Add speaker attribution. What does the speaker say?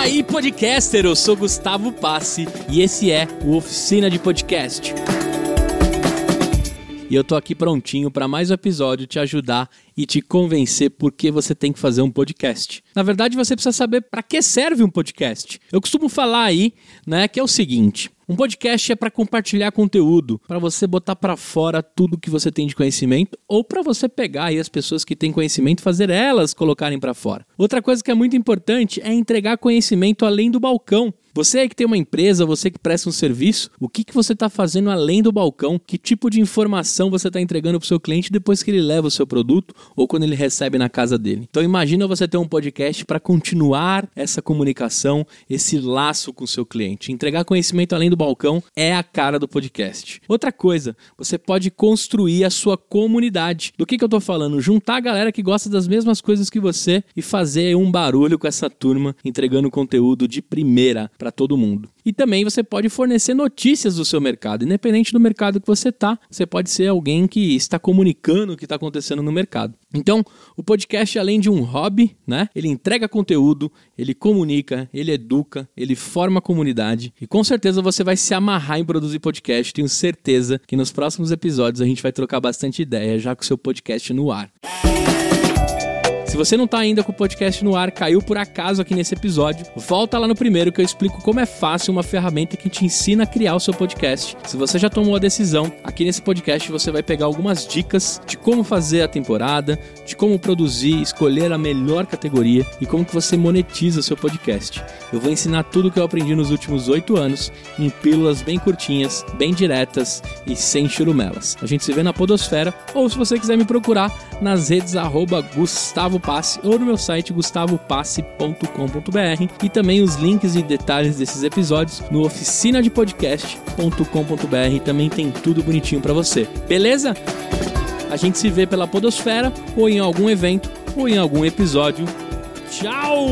Speaker 1: aí, podcaster! Eu sou Gustavo Passe e esse é o Oficina de Podcast. E eu tô aqui prontinho para mais um episódio te ajudar e te convencer por que você tem que fazer um podcast. Na verdade, você precisa saber para que serve um podcast. Eu costumo falar aí, né, que é o seguinte: um podcast é para compartilhar conteúdo, para você botar para fora tudo que você tem de conhecimento ou para você pegar aí as pessoas que têm conhecimento fazer elas colocarem para fora. Outra coisa que é muito importante é entregar conhecimento além do balcão. Você aí que tem uma empresa, você que presta um serviço, o que, que você está fazendo além do balcão? Que tipo de informação você está entregando para o seu cliente depois que ele leva o seu produto ou quando ele recebe na casa dele? Então imagina você ter um podcast para continuar essa comunicação, esse laço com o seu cliente. Entregar conhecimento além do balcão é a cara do podcast. Outra coisa, você pode construir a sua comunidade. Do que, que eu estou falando? Juntar a galera que gosta das mesmas coisas que você e fazer um barulho com essa turma entregando conteúdo de primeira para todo mundo. E também você pode fornecer notícias do seu mercado, independente do mercado que você está. Você pode ser alguém que está comunicando o que está acontecendo no mercado. Então, o podcast, além de um hobby, né? Ele entrega conteúdo, ele comunica, ele educa, ele forma a comunidade. E com certeza você vai se amarrar em produzir podcast. Tenho certeza que nos próximos episódios a gente vai trocar bastante ideia já com o seu podcast no ar. Se você não tá ainda com o podcast no ar, caiu por acaso aqui nesse episódio, volta lá no primeiro que eu explico como é fácil uma ferramenta que te ensina a criar o seu podcast. Se você já tomou a decisão, aqui nesse podcast você vai pegar algumas dicas de como fazer a temporada, de como produzir, escolher a melhor categoria e como que você monetiza o seu podcast. Eu vou ensinar tudo que eu aprendi nos últimos oito anos em pílulas bem curtinhas, bem diretas e sem churumelas. A gente se vê na Podosfera ou se você quiser me procurar nas redes arroba Gustavo Passe ou no meu site gustavopasse.com.br e também os links e detalhes desses episódios no oficinadepodcast.com.br também tem tudo bonitinho para você. Beleza? A gente se vê pela Podosfera ou em algum evento ou em algum episódio. Tchau!